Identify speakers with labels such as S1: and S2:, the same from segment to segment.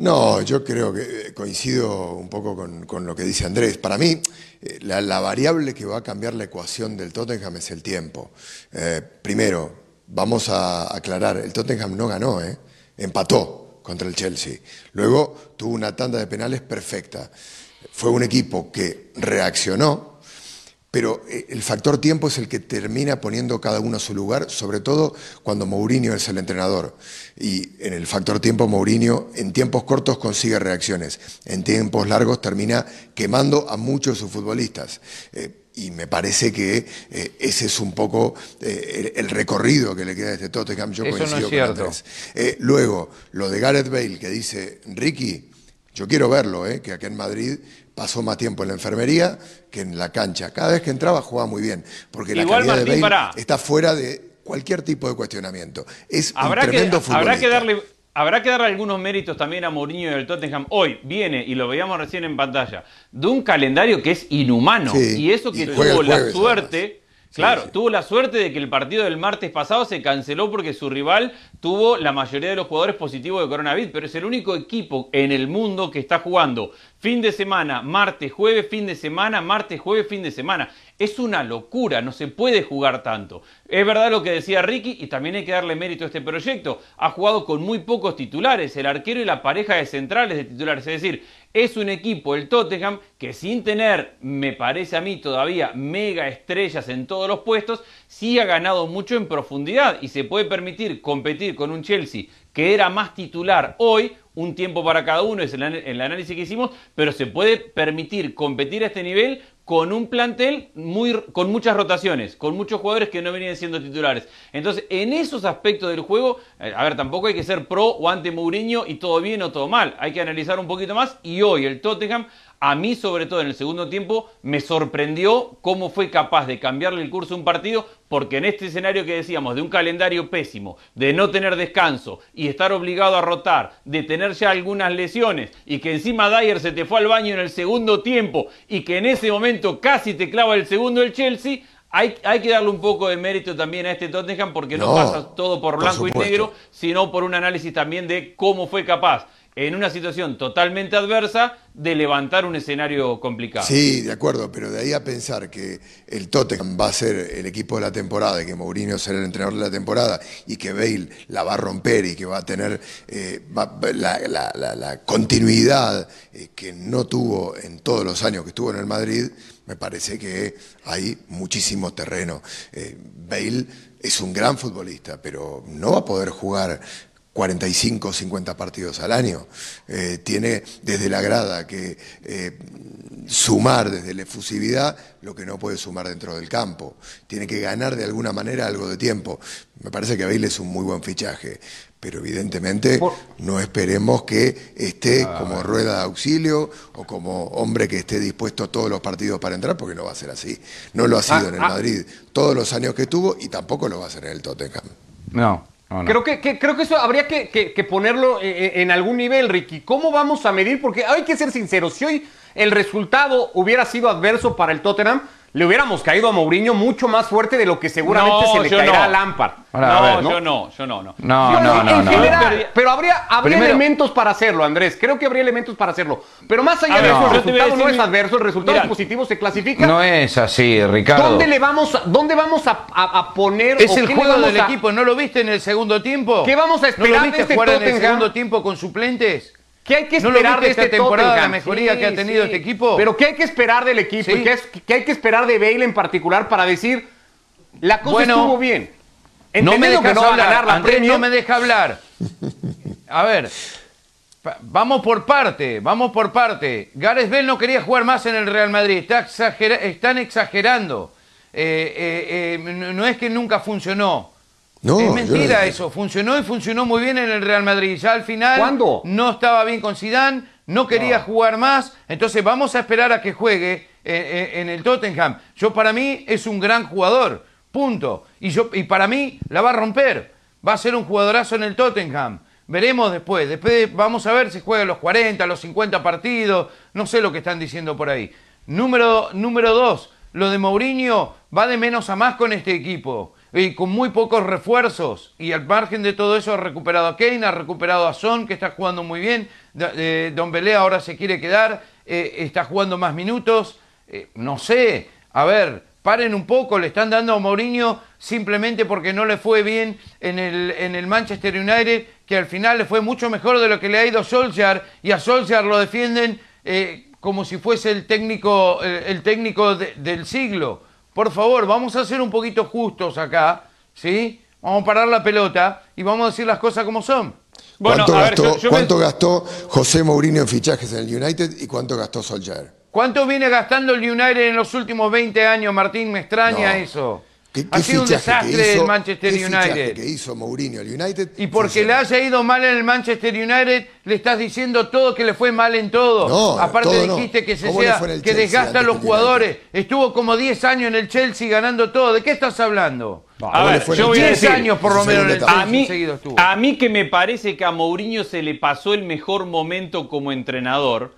S1: No, yo creo que eh, coincido un poco con, lo que dice Andrés. Para mí, eh, la, variable que va a cambiar la ecuación del Tottenham es el tiempo. Eh, primero, vamos a aclarar, el Tottenham no ganó, empató contra el Chelsea. Luego tuvo una tanda de penales perfecta. Fue un equipo que reaccionó, pero eh, el factor tiempo es el que termina poniendo cada uno a su lugar, sobre todo cuando Mourinho es el entrenador. Y en el factor tiempo Mourinho en tiempos cortos consigue reacciones, en tiempos largos termina quemando a muchos de sus futbolistas. Eh, y me parece que eh, ese es un poco el, recorrido que le queda a este Tottenham.
S2: Yo Eso no es cierto.
S1: luego, lo de Gareth Bale que dice, Ricky, yo quiero verlo, que aquí en Madrid pasó más tiempo en la enfermería que en la cancha. Cada vez que entraba jugaba muy bien, porque la calidad de Bale está fuera de cualquier tipo de cuestionamiento. Es
S3: habrá
S1: un tremendo
S3: que, Habrá que darle Habrá que darle algunos méritos también a Mourinho del Tottenham. Hoy viene, y lo veíamos recién en pantalla, de un calendario que es inhumano. y eso que tuvo la suerte, Claro, tuvo la suerte de que el partido del martes pasado se canceló porque su rival tuvo la mayoría de los jugadores positivos de coronavirus, pero es el único equipo en el mundo que está jugando fin de semana, martes, jueves, fin de semana, martes, jueves, fin de semana. Es una locura, no se puede jugar tanto. Es verdad lo que decía Ricky y también hay que darle mérito a este proyecto. Ha jugado con muy pocos titulares, el arquero y la pareja de centrales de titulares. Es decir, es un equipo, el Tottenham, que sin tener, me parece a mí todavía, mega estrellas en todos los puestos, sí ha ganado mucho en profundidad y se puede permitir competir con un Chelsea que era más titular hoy, un tiempo para cada uno, es el, análisis que hicimos, pero se puede permitir competir a este nivel con un plantel muy, con muchas rotaciones, con muchos jugadores que no venían siendo titulares. Entonces, en esos aspectos del juego, eh, a ver, tampoco hay que ser pro o ante Mourinho y todo bien o todo mal. Hay que analizar un poquito más. Y hoy el Tottenham a mí, sobre todo en el segundo tiempo, me sorprendió cómo fue capaz de cambiarle el curso a un partido, porque en este escenario que decíamos, de un calendario pésimo, de no tener descanso y estar obligado a rotar, de tener ya algunas lesiones y que encima Dyer se te fue al baño en el segundo tiempo y que en ese momento casi te clava el segundo el Chelsea, hay, hay, que darle un poco de mérito también a este Tottenham porque no, pasa todo por blanco y negro, sino por un análisis también de cómo fue capaz en una situación totalmente adversa de levantar un escenario complicado.
S1: Sí, de acuerdo, pero de ahí a pensar que el Tottenham va a ser el equipo de la temporada y que Mourinho será el entrenador de la temporada y que Bale la va a romper y que va a tener eh, la, continuidad eh, que no tuvo en todos los años que estuvo en el Madrid, me parece que hay muchísimo terreno. Eh, Bale es un gran futbolista, pero no va a poder jugar 45 o 50 partidos al año. Eh, tiene desde la grada que eh, sumar desde la efusividad lo que no puede sumar dentro del campo. Tiene que ganar de alguna manera algo de tiempo. Me parece que Bale es un muy buen fichaje, pero evidentemente no esperemos que esté ah, como rueda de auxilio o como hombre que esté dispuesto a todos los partidos para entrar, porque no va a ser así. No lo ha sido ah, en el ah. Madrid todos los años que estuvo y tampoco lo va a hacer en el Tottenham.
S2: No, Creo, que, creo que eso habría que, ponerlo eh, eh, en, algún nivel, Ricky. ¿Cómo vamos a medir? Porque hay que ser sinceros. Si hoy el resultado hubiera sido adverso para el Tottenham, le hubiéramos caído a Mourinho mucho más fuerte de lo que seguramente se le caerá a Lampard.
S3: no, yo no, yo no, no.
S2: No, no, no, pero habría, habría elementos para hacerlo, Andrés. Creo que habría elementos para hacerlo. Pero más allá de eso, el resultado no es adverso, el resultado positivo se clasifica.
S4: No es así, Ricardo.
S2: ¿Dónde le vamos, dónde vamos a, poner?
S4: Es el juego del equipo, ¿no lo viste en el segundo tiempo?
S2: ¿Qué vamos a esperar ¿No lo viste
S4: de este jugar en el segundo tiempo con suplentes?
S2: ¿Qué hay que esperar de este
S4: temporada, la mejoría que ha tenido este equipo?
S2: Pero ¿qué hay que esperar del equipo? ¿Y qué, hay que esperar de Bale en particular para decir la cosa estuvo bien?
S4: no me que no hablar, la Andrés, no me deja hablar. A ver, vamos por parte, vamos por parte. Gareth Bale no quería jugar más en el Real Madrid, Está están exagerando. Eh, eh, eh, no es que nunca funcionó es mentira eso, funcionó y funcionó muy bien en el Real Madrid. Ya al final
S2: ¿Cuándo?
S4: no estaba bien con Zidane, no quería jugar más, entonces vamos a esperar a que juegue eh, eh, en el Tottenham. Yo para mí es un gran jugador, punto. Y, yo, y para mí la va a romper, va a ser un jugadorazo en el Tottenham. Veremos después, después vamos a ver si juega los 40, los 50 partidos, no sé lo que están diciendo por ahí. Número, número dos, lo de Mourinho va de menos a más con este equipo y con muy pocos refuerzos. Y al margen de todo eso ha recuperado a Kane, ha recuperado a Son, que está jugando muy bien. Eh, Don Belé ahora se quiere quedar, eh, está jugando más minutos. Eh, no sé, a ver, paren un poco, le están dando a Mourinho simplemente porque no le fue bien en el, en el Manchester United, que al final le fue mucho mejor de lo que le ha ido a Solskjaer, y a Solskjaer lo defienden como si fuese el técnico, el, técnico del siglo. Por favor, vamos a ser un poquito justos acá, ¿sí? Vamos a parar la pelota y vamos a decir las cosas como son.
S1: ¿Cuánto, gastó, ¿cuánto gastó José Mourinho en fichajes en el United y cuánto gastó Solskjaer?
S4: ¿Cuánto viene gastando el United en los últimos 20 años, Martín? Me extraña eso ha sido un desastre el Manchester United.
S1: que hizo Mourinho al United.
S4: Y porque le haya ido mal en el Manchester United, le estás diciendo todo que le fue mal en todo.
S1: No,
S4: Aparte dijiste que se sea, que desgasta a los jugadores. Estuvo como 10 años en el Chelsea ganando todo. ¿De qué estás hablando?
S3: a ver, yo voy 10 años por lo menos en el Chelsea a mí, A mí que me parece que a Mourinho se le pasó el mejor momento como entrenador.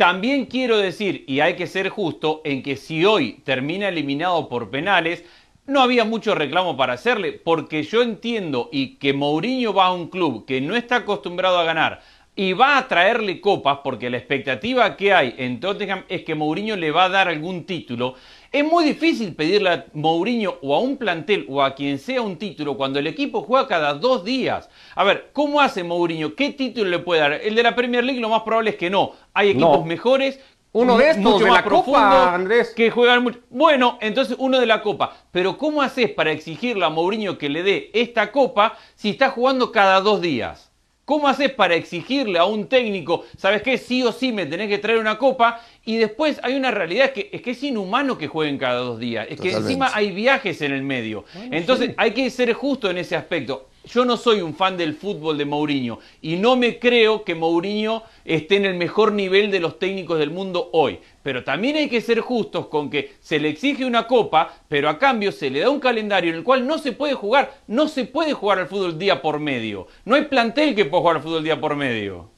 S3: También quiero decir, y hay que ser justo, en que si hoy termina eliminado por penales, no había mucho reclamo para hacerle, porque yo entiendo y que Mourinho va a un club que no está acostumbrado a ganar y va a traerle copas, porque la expectativa que hay en Tottenham es que Mourinho le va a dar algún título. Es muy difícil pedirle a Mourinho o a un plantel o a quien sea un título cuando el equipo juega cada dos días. A ver, ¿cómo hace Mourinho? ¿Qué título le puede dar? El de la Premier League lo más probable es que no. Hay equipos mejores
S2: uno de estos, de la Copa, Andrés.
S3: Que juegan mucho. Bueno, entonces uno de la Copa. Pero ¿cómo haces para exigirle a Mourinho que le dé esta Copa si está jugando cada dos días? ¿Cómo haces para exigirle a un técnico, sabes qué, sí o sí me tenés que traer una copa? Y después hay una realidad que es que es inhumano que jueguen cada dos días. Es que encima hay viajes en el medio. Entonces hay que ser justo en ese aspecto yo no soy un fan del fútbol de Mourinho y no me creo que Mourinho esté en el mejor nivel de los técnicos del mundo hoy. Pero también hay que ser justos con que se le exige una copa, pero a cambio se le da un calendario en el cual no se puede jugar, no se puede jugar al fútbol día por medio. No hay plantel que pueda jugar al fútbol día por medio.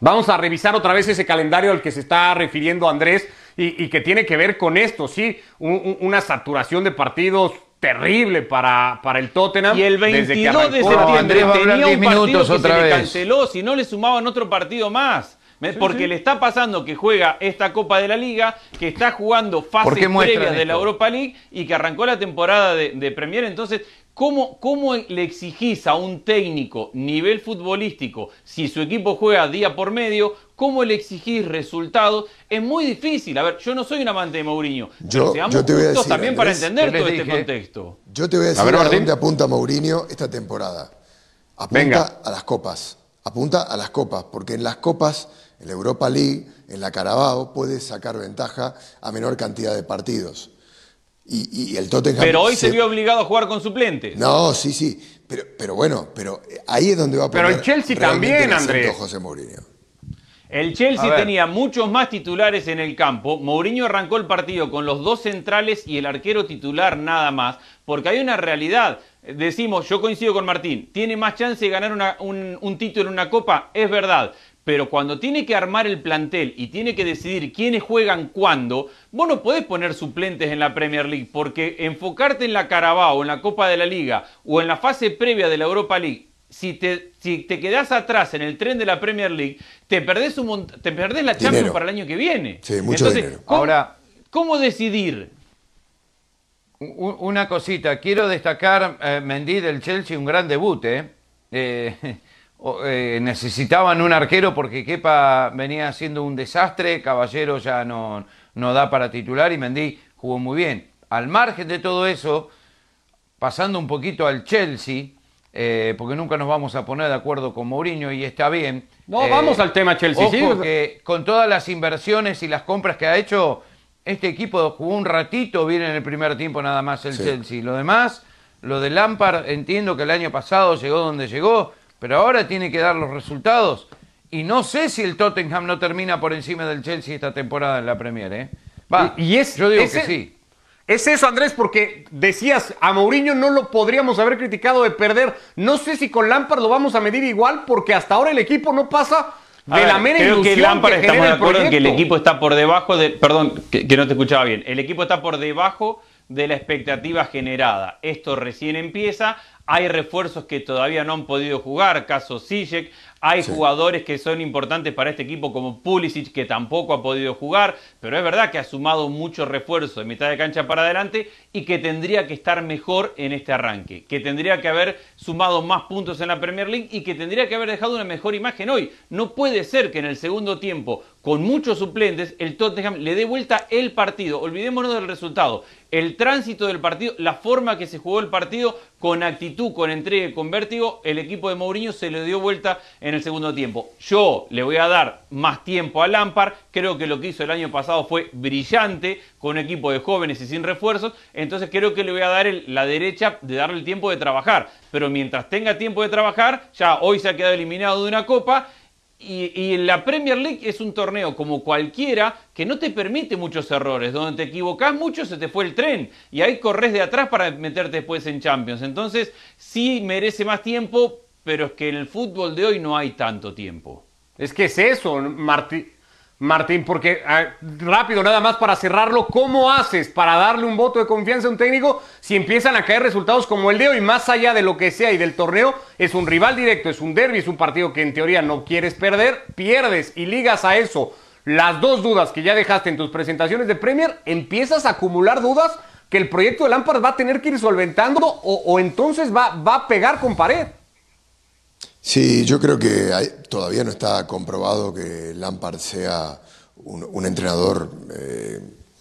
S2: Vamos a revisar otra vez ese calendario al que se está refiriendo Andrés y, que tiene que ver con esto, sí, una saturación de partidos terrible para, para el Tottenham.
S3: Y el 22 de septiembre tenía un partido que se le canceló, si no le sumaban otro partido más. Porque le está pasando que juega esta Copa de la Liga, que está jugando fases previas de la Europa League y que arrancó la temporada de, de Premier. Entonces, ¿Cómo, ¿Cómo, le exigís a un técnico nivel futbolístico si su equipo juega día por medio? ¿Cómo le exigís resultados? Es muy difícil. A ver, yo no soy un amante de Mourinho. Yo, seamos te voy justos también para entender todo este contexto.
S1: Yo te voy a decir a, dónde apunta Mourinho esta temporada. Apunta a las copas. Apunta a las copas, porque en las copas, en la Europa League, en la Carabao, puedes sacar ventaja a menor cantidad de partidos. Y, el Tottenham.
S3: Pero hoy se... vio obligado a jugar con suplentes.
S1: No, sí, sí. Pero, pero bueno, pero ahí es donde va a
S2: poner. Pero el Chelsea también, Andrés.
S1: José Mourinho.
S3: El Chelsea tenía muchos más titulares en el campo. Mourinho arrancó el partido con los dos centrales y el arquero titular nada más. Porque hay una realidad. Decimos, yo coincido con Martín, tiene más chance de ganar un, un título en una copa, es verdad pero cuando tiene que armar el plantel y tiene que decidir quiénes juegan cuándo, vos no podés poner suplentes en la Premier League, porque enfocarte en la Carabao, en la Copa de la Liga o en la fase previa de la Europa League, si te, si te quedás atrás en el tren de la Premier League, te perdés, un, te perdés la Champions para el año que viene.
S1: Sí, mucho
S3: Entonces, ¿cómo, Ahora, ¿cómo decidir?
S4: Una cosita, quiero destacar eh, Mendy del Chelsea, un gran debut, ¿eh? eh eh, necesitaban un arquero porque Kepa venía siendo un desastre, Caballero ya no, no da para titular y Mendy jugó muy bien. Al margen de todo eso, pasando un poquito al Chelsea, eh, porque nunca nos vamos a poner de acuerdo con Mourinho y está bien.
S2: No, vamos al tema Chelsea.
S4: Ojo que con todas las inversiones y las compras que ha hecho, este equipo jugó un ratito bien en el primer tiempo nada más el Chelsea. Lo demás, lo de Lampard, entiendo que el año pasado llegó donde llegó, pero ahora tiene que dar los resultados. Y no sé si el Tottenham no termina por encima del Chelsea esta temporada en la Premier. ¿eh?
S2: Va, y, es, yo digo que sí. Es eso, Andrés, porque decías, a Mourinho no lo podríamos haber criticado de perder. No sé si con Lampard lo vamos a medir igual, porque hasta ahora el equipo no pasa de la mera creo
S3: que Lampard estamos de acuerdo en que el equipo está por debajo de. Perdón, que, no te escuchaba bien. El equipo está por debajo de la expectativa generada. Esto recién empieza, hay refuerzos que todavía no han podido jugar, caso Sijek, hay jugadores que son importantes para este equipo como Pulisic que tampoco ha podido jugar, pero es verdad que ha sumado mucho refuerzo de mitad de cancha para adelante y que tendría que estar mejor en este arranque, que tendría que haber sumado más puntos en la Premier League y que tendría que haber dejado una mejor imagen hoy. No puede ser que en el segundo tiempo, con muchos suplentes, el Tottenham le dé vuelta el partido. Olvidémonos del resultado. El tránsito del partido, la forma que se jugó el partido, con actitud, con entrega, con vértigo, el equipo de Mourinho se le dio vuelta en el segundo tiempo. Yo le voy a dar más tiempo a Lampard, creo que lo que hizo el año pasado fue brillante, con un equipo de jóvenes y sin refuerzos, entonces creo que le voy a dar la derecha de darle el tiempo de trabajar, pero mientras tenga tiempo de trabajar, ya hoy se ha quedado eliminado de una copa, y, la Premier League es un torneo como cualquiera que no te permite muchos errores. Donde te equivocás mucho se te fue el tren. Y ahí corres de atrás para meterte después en Champions. Entonces sí merece más tiempo, pero es que en el fútbol de hoy no hay tanto tiempo.
S2: Es que es eso, Martín. Martín, porque ah, rápido, nada más para cerrarlo, ¿cómo haces para darle un voto de confianza a un técnico si empiezan a caer resultados como el de hoy, más allá de lo que sea y del torneo? Es un rival directo, es un derby, es un partido que en teoría no quieres perder, pierdes y ligas a eso las dos dudas que ya dejaste en tus presentaciones de Premier, empiezas a acumular dudas que el proyecto de Lampard va a tener que ir solventando o, entonces va, va a pegar con pared.
S1: Sí, yo creo que todavía no está comprobado que Lampard sea un, entrenador eh,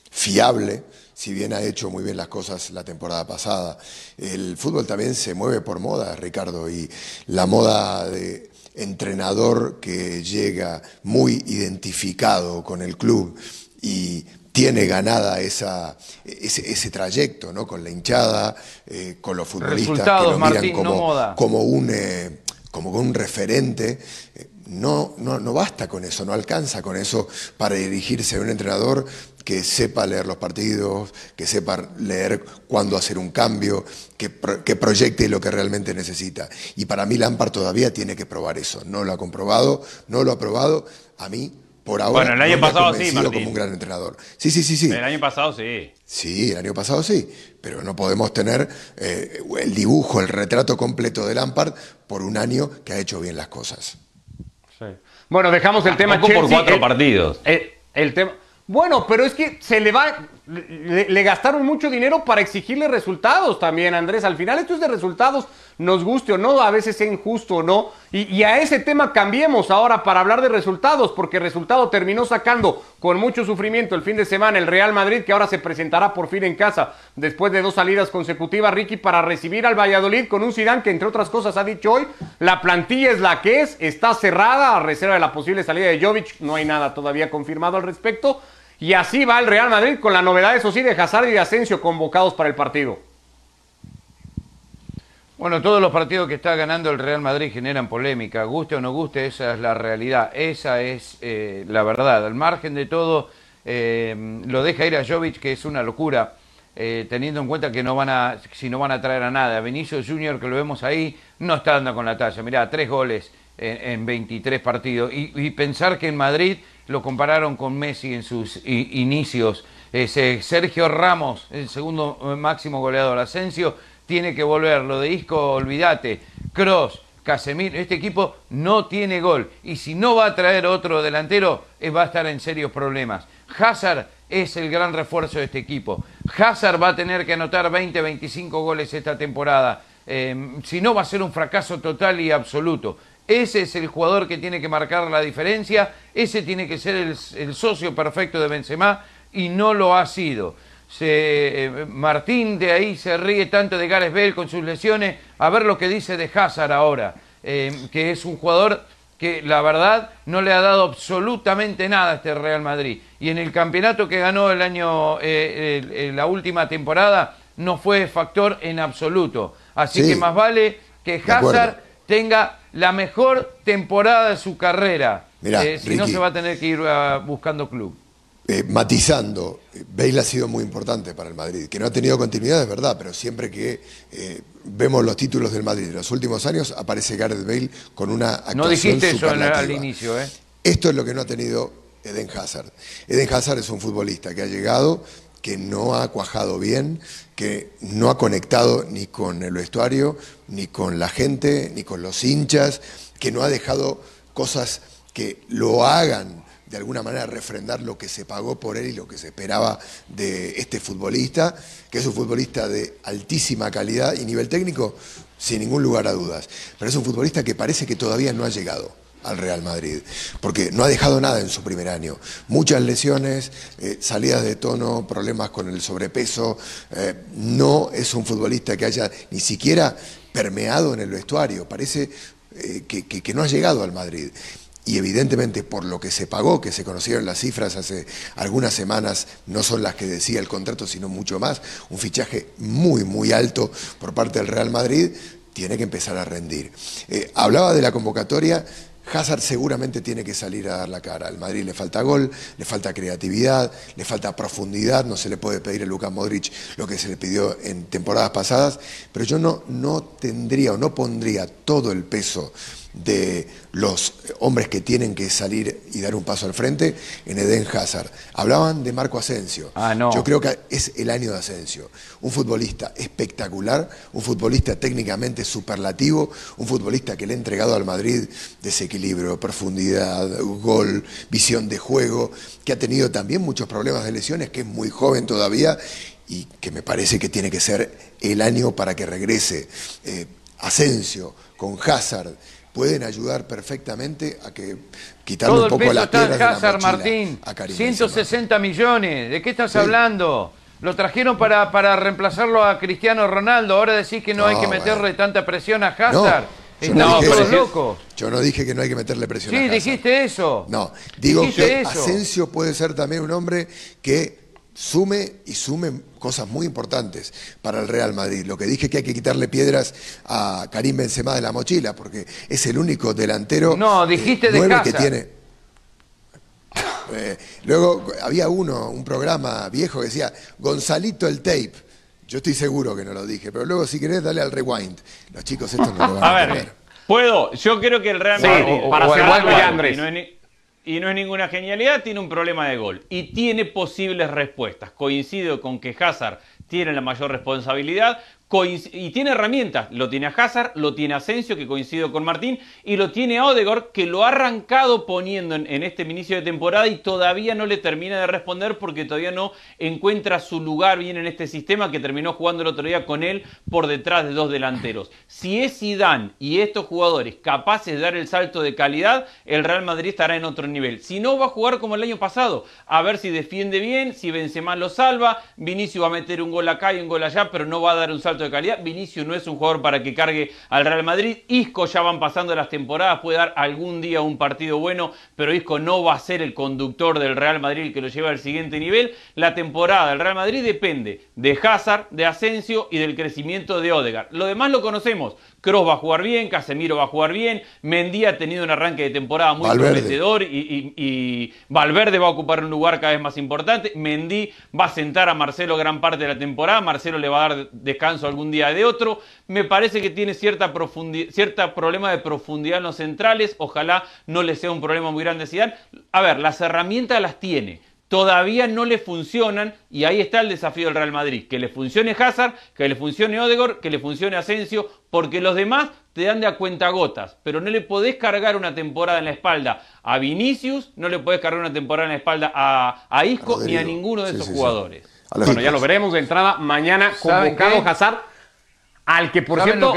S1: fiable, si bien ha hecho muy bien las cosas la temporada pasada. El fútbol también se mueve por moda, Ricardo, y la moda de entrenador que llega muy identificado con el club y tiene ganada esa, ese, trayecto, ¿no? Con la hinchada, eh, con los futbolistas que lo miran como, como un eh, como un referente, eh, no, no, no basta con eso, no alcanza con eso para dirigirse a un entrenador que sepa leer los partidos, que sepa leer cuándo hacer un cambio, que, que, proyecte lo que realmente necesita. Y para mí Lampard todavía tiene que probar eso. No lo ha comprobado, no lo ha probado. A mí por ahora
S3: bueno, el año pasado sí,
S1: como un gran entrenador. Sí, sí, sí, sí.
S3: El año pasado sí.
S1: Sí, el año pasado sí, pero no podemos tener eh, el dibujo, el retrato completo de Lampard por un año que ha hecho bien las cosas.
S2: Sí. Bueno, dejamos el tema
S3: Chelsea, por cuatro partidos.
S2: el tema bueno, pero es que se le va, le, gastaron mucho dinero para exigirle resultados también, Andrés. Al final esto es de resultados, nos guste o no, a veces es injusto o no. Y, a ese tema cambiemos ahora para hablar de resultados, porque resultado terminó sacando con mucho sufrimiento el fin de semana el Real Madrid, que ahora se presentará por fin en casa después de dos salidas consecutivas, Ricky, para recibir al Valladolid con un Zidane que entre otras cosas ha dicho hoy, la plantilla es la que es, está cerrada a reserva de la posible salida de Jovic, no hay nada todavía confirmado al respecto. Y así va el Real Madrid con la novedad, eso sí, de Hazard y de Asensio convocados para el partido.
S4: Bueno, todos los partidos que está ganando el Real Madrid generan polémica, guste o no guste, esa es la realidad, esa es eh, la verdad. Al margen de todo, eh, lo deja ir a Jovic, que es una locura, eh, teniendo en cuenta que no van a, si no van a traer a nada. Benicio Junior, que lo vemos ahí, no está dando con la talla. Mirá, tres goles en, 23 partidos. y pensar que en Madrid lo compararon con Messi en sus inicios. Ese Sergio Ramos, el segundo máximo goleador. Asensio tiene que volver. Lo de Isco, olvídate. Cross, Casemiro, este equipo no tiene gol. Y si no va a traer otro delantero, eh, va a estar en serios problemas. Hazard es el gran refuerzo de este equipo. Hazard va a tener que anotar 20, 25 goles esta temporada. Eh, si no, va a ser un fracaso total y absoluto. Ese es el jugador que tiene que marcar la diferencia, ese tiene que ser el, socio perfecto de Benzema y no lo ha sido. Eh, Martín de ahí se ríe tanto de Gareth Bale con sus lesiones, a ver lo que dice de Hazard ahora, eh, que es un jugador que la verdad no le ha dado absolutamente nada a este Real Madrid. Y en el campeonato que ganó el año, eh, la última temporada, no fue factor en absoluto. Así que más vale que Hazard tenga la mejor temporada de su carrera. Eh, si no, se va a tener que ir ah, buscando club.
S1: Eh, matizando, Bale ha sido muy importante para el Madrid, que no ha tenido continuidad, es verdad, pero siempre que eh, vemos los títulos del Madrid en los últimos años, aparece Gareth Bale con una actuación
S4: No dijiste eso al inicio, ¿eh?
S1: Esto es lo que no ha tenido Eden Hazard. Eden Hazard es un futbolista que ha llegado, que no ha cuajado bien, que no ha conectado ni con el vestuario, ni con la gente, ni con los hinchas, que no ha dejado cosas que lo hagan de alguna manera refrendar lo que se pagó por él y lo que se esperaba de este futbolista, que es un futbolista de altísima calidad y nivel técnico, sin ningún lugar a dudas. Pero es un futbolista que parece que todavía no ha llegado al Real Madrid, porque no ha dejado nada en su primer año. Muchas lesiones, eh, salidas de tono, problemas con el sobrepeso. Eh, no es un futbolista que haya ni siquiera permeado en el vestuario. Parece eh, que no ha llegado al Madrid y evidentemente por lo que se pagó, que se conocieron las cifras hace algunas semanas, no son las que decía el contrato, sino mucho más, un fichaje muy, muy alto por parte del Real Madrid, tiene que empezar a rendir. Hablaba de la convocatoria, Hazard seguramente tiene que salir a dar la cara. Al Madrid le falta gol, le falta creatividad, le falta profundidad. No se le puede pedir a Lucas Modric lo que se le pidió en temporadas pasadas, pero yo no, no tendría o no pondría todo el peso de los hombres que tienen que salir y dar un paso al frente en Eden Hazard. Hablaban de Marco Asensio.
S4: Ah, no.
S1: Yo creo que es el año de Asensio. Un futbolista espectacular, un futbolista técnicamente superlativo, un futbolista que le ha entregado al Madrid desequilibrio, profundidad, gol, visión de juego, que ha tenido también muchos problemas de lesiones, que es muy joven todavía y que me parece que tiene que ser el año para que regrese. Eh, Asensio con Hazard pueden ayudar perfectamente a que quitarle un poco la piedra de
S4: Hazard, Martín. 160 millones. ¿De qué estás hablando? Lo trajeron para, para reemplazarlo a Cristiano Ronaldo. Ahora decís que no, hay que meterle tanta presión a Hazard.
S1: No, no Yo no dije que no hay que meterle presión
S4: a
S1: Hazard.
S4: Sí, dijiste eso.
S1: No, digo que Asensio puede ser también un hombre que sume y sume cosas muy importantes para el Real Madrid. Lo que dije que hay que quitarle piedras a Karim Benzema de la mochila, porque es el único delantero
S4: no, dijiste de
S1: que tiene. Eh, luego había uno, un programa viejo que decía Gonzalito el tape. Yo estoy seguro que no lo dije, pero luego si querés dale al rewind. Los chicos estos no lo van a, a ver,
S3: Puedo, yo creo que el Real Madrid para cerrar Andrés y no es ninguna genialidad, tiene un problema de gol y tiene posibles respuestas. Coincido con que Hazard tiene la mayor responsabilidad, y tiene herramientas. Lo tiene a Hazard, lo tiene a Asensio, que coincido con Martín, y lo tiene a Odegaard, que lo ha arrancado poniendo en, este inicio de temporada y todavía no le termina de responder porque todavía no encuentra su lugar bien en este sistema que terminó jugando el otro día con él por detrás de dos delanteros. Si es Zidane y estos jugadores capaces de dar el salto de calidad, el Real Madrid estará en otro nivel. Si no, va a jugar como el año pasado, a ver si defiende bien, si Benzema lo salva, Vinicio va a meter un gol acá y un gol allá, pero no va a dar un salto de calidad. Vinicius no es un jugador para que cargue al Real Madrid. Isco ya van pasando las temporadas, puede dar algún día un partido bueno, pero Isco no va a ser el conductor del Real Madrid que lo lleva al siguiente nivel. La temporada del Real Madrid depende de Hazard, de Asensio y del crecimiento de Odegaard. Lo demás lo conocemos. Cross va a jugar bien, Casemiro va a jugar bien, Mendy ha tenido un arranque de temporada muy prometedor y, Valverde va a ocupar un lugar cada vez más importante. Mendy va a sentar a Marcelo gran parte de la temporada, Marcelo le va a dar descanso algún día de otro. Me parece que tiene cierta, cierta problema de profundidad en los centrales, ojalá no le sea un problema muy grande a Zidane. A ver, las herramientas las tiene todavía no le funcionan y ahí está el desafío del Real Madrid, que le funcione Hazard, que le funcione Odegaard, que le funcione Asensio, porque los demás te dan de a cuenta gotas, pero no le podés cargar una temporada en la espalda a Vinicius, no le podés cargar una temporada en la espalda a, Isco ni a ninguno de esos jugadores.
S2: Bueno, ya lo veremos de entrada. Mañana convocado Hazard al que, por cierto,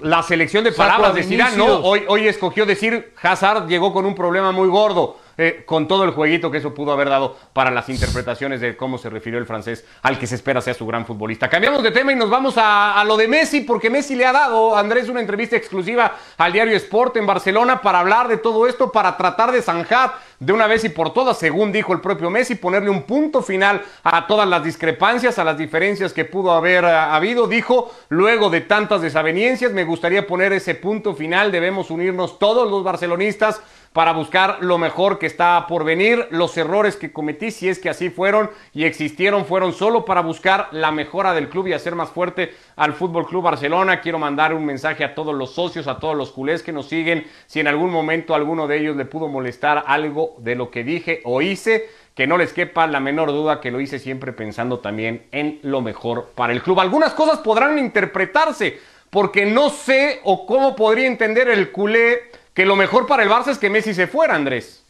S2: la, selección de palabras de ¿no? Hoy, hoy escogió decir Hazard llegó con un problema muy gordo. Eh, con todo el jueguito que eso pudo haber dado para las interpretaciones de cómo se refirió el francés al que se espera sea su gran futbolista. Cambiamos de tema y nos vamos a, lo de Messi, porque Messi le ha dado, Andrés, una entrevista exclusiva al diario Sport en Barcelona para hablar de todo esto, para tratar de zanjar de una vez y por todas, según dijo el propio Messi, ponerle un punto final a todas las discrepancias, a las diferencias que pudo haber eh, habido. Dijo, luego de tantas desavenencias, me gustaría poner ese punto final, debemos unirnos todos los barcelonistas para buscar lo mejor que está por venir. Los errores que cometí, si es que así fueron y existieron, fueron solo para buscar la mejora del club y hacer más fuerte al Fútbol Club Barcelona. Quiero mandar un mensaje a todos los socios, a todos los culés que nos siguen. Si en algún momento alguno de ellos le pudo molestar algo de lo que dije o hice, que no les quepa la menor duda que lo hice siempre pensando también en lo mejor para el club. Algunas cosas podrán interpretarse porque no sé o cómo podría entender el culé que lo mejor para el Barça es que Messi se fuera, Andrés.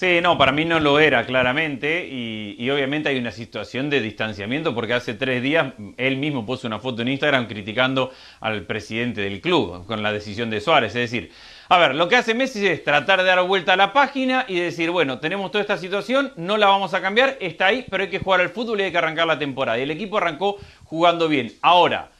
S3: Sí, no, para mí no lo era claramente y, obviamente hay una situación de distanciamiento porque hace tres días él mismo puso una foto en Instagram criticando al presidente del club con la decisión de Suárez. Es decir, a ver, lo que hace Messi es tratar de dar vuelta a la página y decir, bueno, tenemos toda esta situación, no la vamos a cambiar, está ahí, pero hay que jugar al fútbol y hay que arrancar la temporada. Y el equipo arrancó jugando bien. Ahora,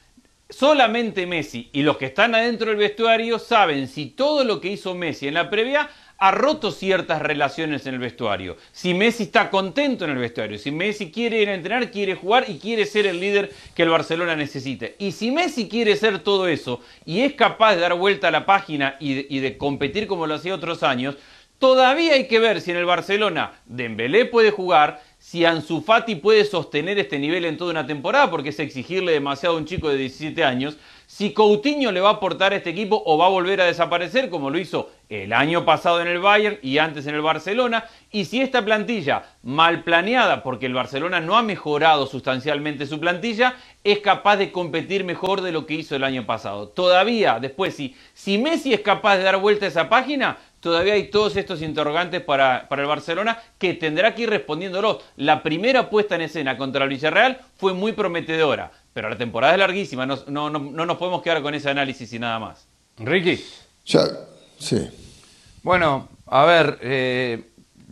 S3: solamente Messi y los que están adentro del vestuario saben si todo lo que hizo Messi en la previa ha roto ciertas relaciones en el vestuario. Si Messi está contento en el vestuario, si Messi quiere ir a entrenar, quiere jugar y quiere ser el líder que el Barcelona necesita. Y si Messi quiere ser todo eso y es capaz de dar vuelta a la página y de, competir como lo hacía otros años, todavía hay que ver si en el Barcelona Dembélé puede jugar, si Ansu Fati puede sostener este nivel en toda una temporada, porque es exigirle demasiado a un chico de 17 años, si Coutinho le va a aportar a este equipo o va a volver a desaparecer como lo hizo el año pasado en el Bayern y antes en el Barcelona, y si esta plantilla mal planeada, porque el Barcelona no ha mejorado sustancialmente su plantilla, es capaz de competir mejor de lo que hizo el año pasado. Todavía, después, si, si Messi es capaz de dar vuelta a esa página, todavía hay todos estos interrogantes para, para el Barcelona que tendrá que ir respondiéndolo. La primera puesta en escena contra el Villarreal fue muy prometedora pero la temporada es larguísima, no, no, no, nos podemos quedar con ese análisis y nada más.
S2: Ricky.
S1: Ya, sí.
S4: Bueno, a ver, eh,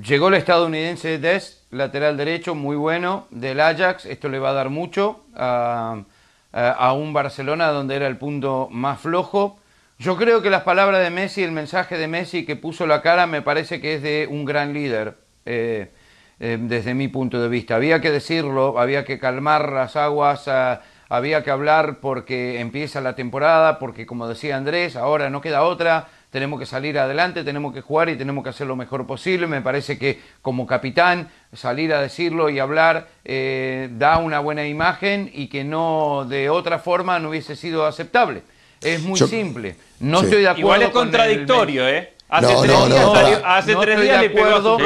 S4: llegó el estadounidense Des, lateral derecho, muy bueno, del Ajax, esto le va a dar mucho a, a, un Barcelona donde era el punto más flojo. Yo creo que las palabras de Messi, el mensaje de Messi que puso la cara, me parece que es de un gran líder. Eh, eh, desde mi punto de vista. Había que decirlo, había que calmar las aguas, ah, había que hablar porque empieza la temporada, porque como decía Andrés, ahora no queda otra, tenemos que salir adelante, tenemos que jugar y tenemos que hacer lo mejor posible. Me parece que como capitán salir a decirlo y hablar eh, da una buena imagen y que no de otra forma no hubiese sido aceptable. Es muy simple. No estoy de acuerdo.
S3: Igual es contradictorio, ¿eh? Hace
S4: no,
S3: tres
S4: no,
S3: días,
S4: no,
S3: hace tres días le
S4: acuerdo,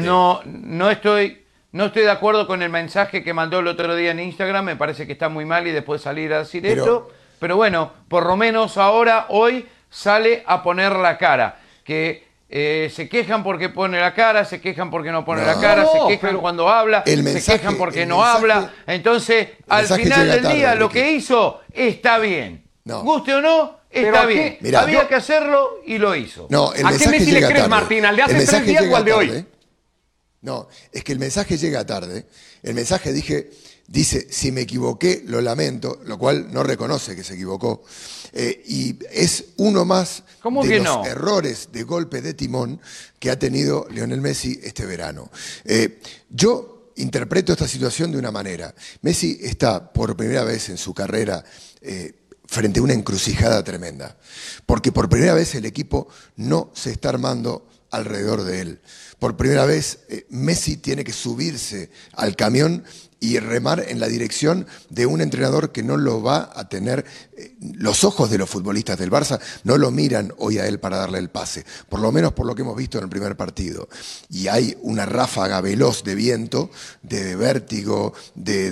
S4: No, no estoy, no estoy de acuerdo con el mensaje que mandó el otro día en Instagram. Me parece que está muy mal y después salir a decir esto. Pero bueno, por lo menos ahora, hoy, sale a poner la cara. Que eh, se quejan porque pone la cara, se quejan porque no pone la cara, se quejan cuando habla, se quejan porque no habla. Entonces, al final del día, lo que hizo está bien. Guste o no, Está bien. Había que hacerlo y lo hizo.
S1: No, el
S2: ¿A qué Messi le crees, Martín? ¿Al de hace tres días o al de hoy?
S1: No, es que el mensaje llega tarde. El mensaje dije, dice, si me equivoqué, lo lamento, lo cual no reconoce que se equivocó. Eh, y es uno más de los errores de golpe de timón que ha tenido Lionel Messi este verano. Eh, yo interpreto esta situación de una manera. Messi está por primera vez en su carrera eh, frente a una encrucijada tremenda, porque por primera vez el equipo no se está armando alrededor de él. Por primera vez eh, Messi tiene que subirse al camión y remar en la dirección de un entrenador que no lo va a tener. Eh, los ojos de los futbolistas del Barça no lo miran hoy a él para darle el pase, por lo menos por lo que hemos visto en el primer partido. Y hay una ráfaga veloz de viento, de vértigo, de,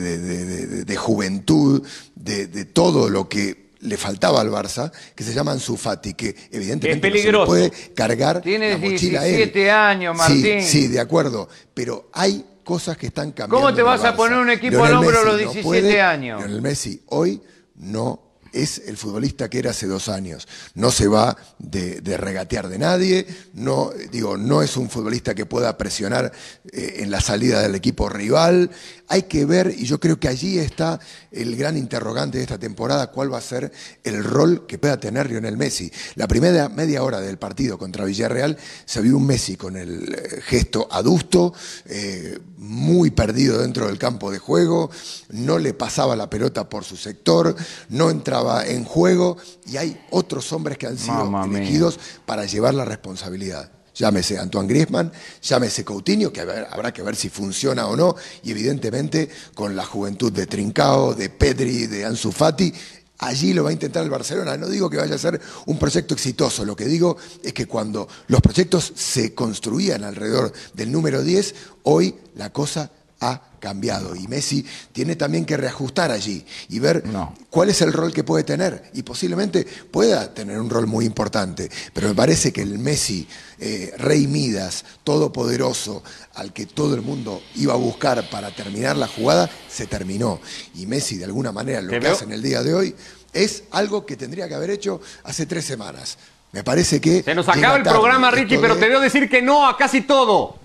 S1: de juventud, de todo lo que le faltaba al Barça, que se llama Ansu Fati, que evidentemente no se puede cargar
S4: Tiene la mochila 17 años, Martín.
S1: Sí, de acuerdo, pero hay cosas que están cambiando.
S4: ¿Cómo te vas a poner un equipo al hombro a los 17 años?
S1: Lionel Messi hoy no es el futbolista que era hace dos años. No se va de, regatear de nadie, no, digo, no es un futbolista que pueda presionar eh, en la salida del equipo rival. Hay que ver, y yo creo que allí está el gran interrogante de esta temporada, cuál va a ser el rol que pueda tener Lionel Messi. La primera media hora del partido contra Villarreal se vio un Messi con el eh, gesto adusto, eh, muy perdido dentro del campo de juego, no le pasaba la pelota por su sector, no entraba en juego y hay otros hombres que han sido elegidos para llevar la responsabilidad. Llámese Antoine Griezmann, llámese Coutinho, que habrá que ver si funciona o no, y evidentemente con la juventud de Trincao, de Pedri, de Ansu Fati, allí lo va a intentar el Barcelona. No digo que vaya a ser un proyecto exitoso, lo que digo es que cuando los proyectos se construían alrededor del número 10, hoy la cosa ha cambiado. Y Messi tiene también que reajustar allí y ver cuál es el rol que puede tener. Y posiblemente pueda tener un rol muy importante, pero me parece que el Messi eh, rey Midas, todopoderoso, al que todo el mundo iba a buscar para terminar la jugada, se terminó. Y Messi de alguna manera lo que hace en el día de hoy es algo que tendría que haber hecho hace tres semanas. Me parece que...
S2: Se nos acaba el programa, Ricky, pero te debo decir que no a casi todo.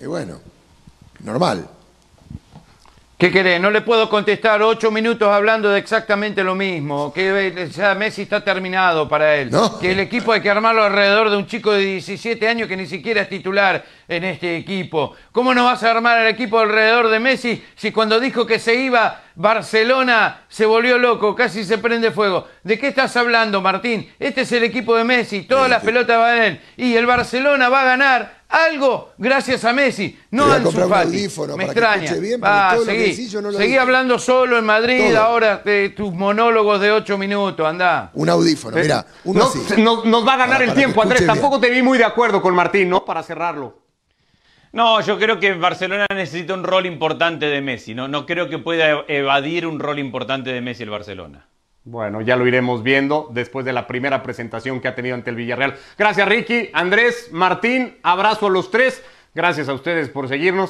S1: Y bueno, normal.
S4: ¿Qué querés? No le puedo contestar ocho minutos hablando de exactamente lo mismo. Que ya Messi está terminado para él. Que el equipo hay que armarlo alrededor de un chico de 17 años que ni siquiera es titular en este equipo. ¿Cómo no vas a armar el equipo alrededor de Messi si cuando dijo que se iba Barcelona se volvió loco, casi se prende fuego? ¿De qué estás hablando, Martín? Este es el equipo de Messi, todas las pelotas van en él. Y el Barcelona va a ganar algo gracias a Messi, no a Ansu Fati. Me extraña. Va, seguí, seguí hablando solo en Madrid ahora de tus monólogos de ocho minutos, anda.
S1: Un audífono, mira.
S2: Uno no, nos va a ganar el tiempo, Andrés. Tampoco te vi muy de acuerdo con Martín, ¿no? Para cerrarlo.
S3: No, yo creo que Barcelona necesita un rol importante de Messi. No, no creo que pueda evadir un rol importante de Messi el Barcelona.
S2: Bueno, ya lo iremos viendo después de la primera presentación que ha tenido ante el Villarreal. Gracias Ricky, Andrés, Martín, abrazo a los tres. Gracias a ustedes por seguirnos.